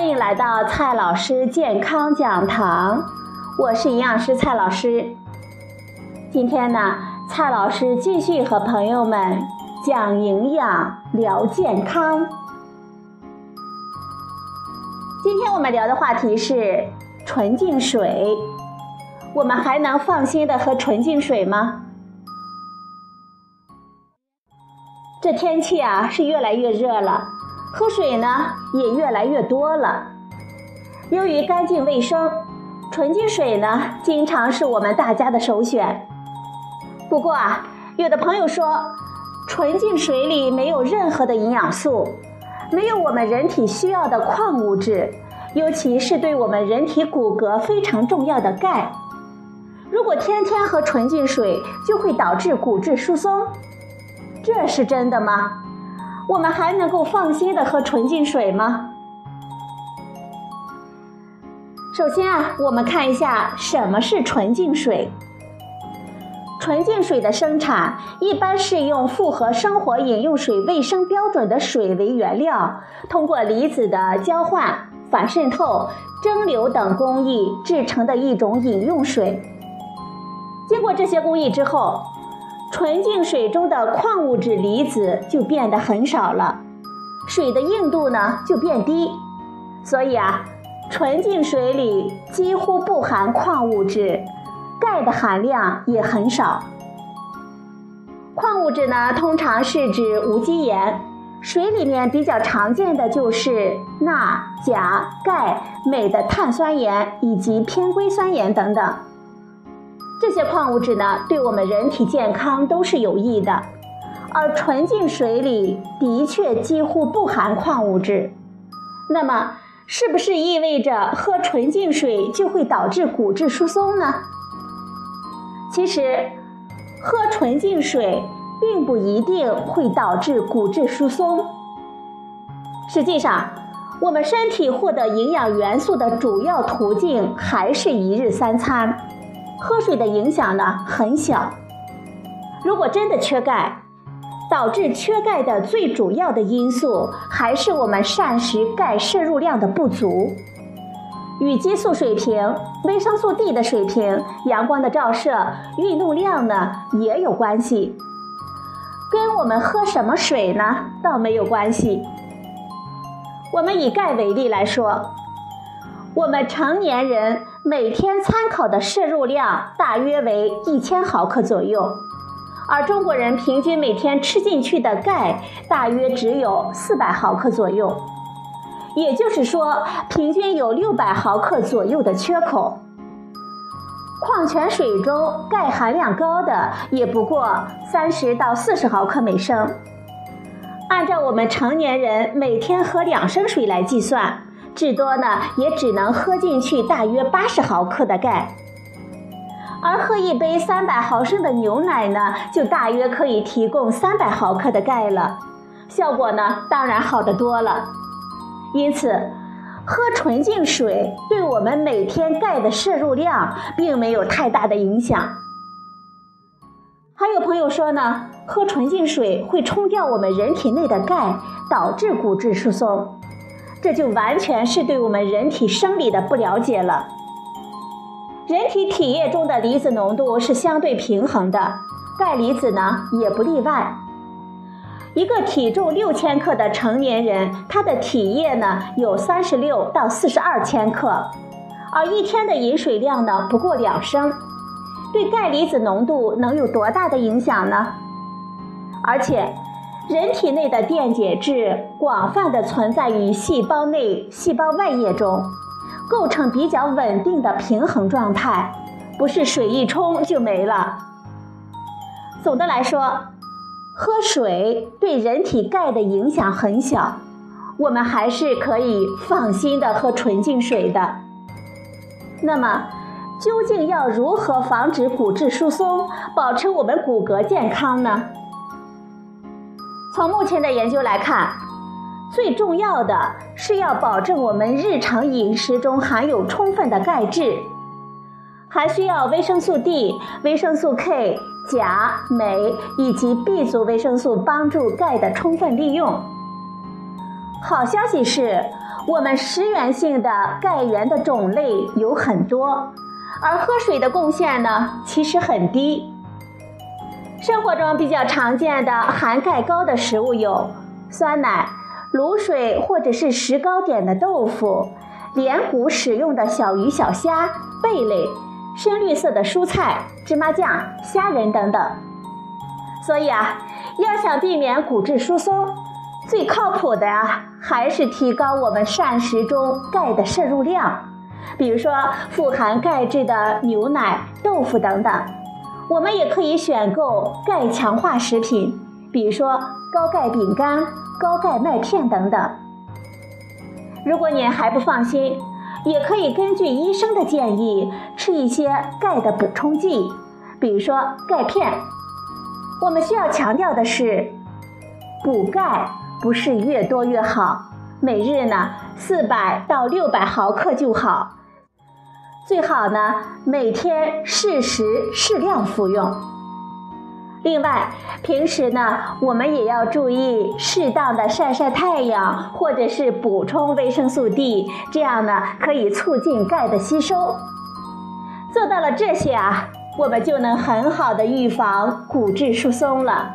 欢迎来到蔡老师健康讲堂，我是营养师蔡老师。今天呢，蔡老师继续和朋友们讲营养、聊健康。今天我们聊的话题是纯净水，我们还能放心的喝纯净水吗？这天气啊是越来越热了，喝水呢也越来越多了。由于干净卫生，纯净水呢经常是我们大家的首选。不过啊，有的朋友说，纯净水里没有任何的营养素，没有我们人体需要的矿物质，尤其是对我们人体骨骼非常重要的钙。如果天天喝纯净水，就会导致骨质疏松。这是真的吗？我们还能够放心的喝纯净水吗？首先啊，我们看一下什么是纯净水。纯净水的生产一般是用符合生活饮用水卫生标准的水为原料，通过离子的交换、反渗透、蒸馏等工艺制成的一种饮用水。经过这些工艺之后。纯净水中的矿物质离子就变得很少了，水的硬度呢就变低，所以啊，纯净水里几乎不含矿物质，钙的含量也很少。矿物质呢，通常是指无机盐，水里面比较常见的就是钠、钾、钙、镁的碳酸盐以及偏硅酸盐等等。这些矿物质呢，对我们人体健康都是有益的，而纯净水里的确几乎不含矿物质。那么，是不是意味着喝纯净水就会导致骨质疏松呢？其实，喝纯净水并不一定会导致骨质疏松。实际上，我们身体获得营养元素的主要途径还是一日三餐。喝水的影响呢很小。如果真的缺钙，导致缺钙的最主要的因素还是我们膳食钙摄入量的不足，与激素水平、维生素 D 的水平、阳光的照射、运动量呢也有关系。跟我们喝什么水呢倒没有关系。我们以钙为例来说。我们成年人每天参考的摄入量大约为一千毫克左右，而中国人平均每天吃进去的钙大约只有四百毫克左右，也就是说，平均有六百毫克左右的缺口。矿泉水中钙含量高的也不过三十到四十毫克每升，按照我们成年人每天喝两升水来计算。至多呢，也只能喝进去大约八十毫克的钙，而喝一杯三百毫升的牛奶呢，就大约可以提供三百毫克的钙了，效果呢，当然好得多了。因此，喝纯净水对我们每天钙的摄入量并没有太大的影响。还有朋友说呢，喝纯净水会冲掉我们人体内的钙，导致骨质疏松。这就完全是对我们人体生理的不了解了。人体体液中的离子浓度是相对平衡的，钙离子呢也不例外。一个体重六千克的成年人，他的体液呢有三十六到四十二千克，而一天的饮水量呢不过两升，对钙离子浓度能有多大的影响呢？而且。人体内的电解质广泛地存在于细胞内、细胞外液中，构成比较稳定的平衡状态，不是水一冲就没了。总的来说，喝水对人体钙的影响很小，我们还是可以放心的喝纯净水的。那么，究竟要如何防止骨质疏松，保持我们骨骼健康呢？从目前的研究来看，最重要的是要保证我们日常饮食中含有充分的钙质，还需要维生素 D、维生素 K、钾、镁以及 B 族维生素帮助钙的充分利用。好消息是，我们食源性的钙源的种类有很多，而喝水的贡献呢，其实很低。生活中比较常见的含钙高的食物有酸奶、卤水或者是石膏点的豆腐、连骨使用的小鱼小虾、贝类、深绿色的蔬菜、芝麻酱、虾仁等等。所以啊，要想避免骨质疏松，最靠谱的啊，还是提高我们膳食中钙的摄入量，比如说富含钙质的牛奶、豆腐等等。我们也可以选购钙强化食品，比如说高钙饼干、高钙麦片等等。如果您还不放心，也可以根据医生的建议吃一些钙的补充剂，比如说钙片。我们需要强调的是，补钙不是越多越好，每日呢四百到六百毫克就好。最好呢，每天适时适量服用。另外，平时呢，我们也要注意适当的晒晒太阳，或者是补充维生素 D，这样呢，可以促进钙的吸收。做到了这些啊，我们就能很好的预防骨质疏松了。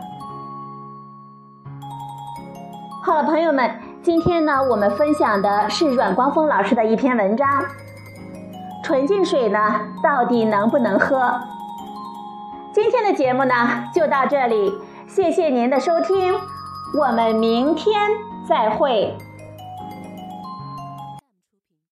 好了，朋友们，今天呢，我们分享的是阮光峰老师的一篇文章。纯净水呢，到底能不能喝？今天的节目呢，就到这里，谢谢您的收听，我们明天再会。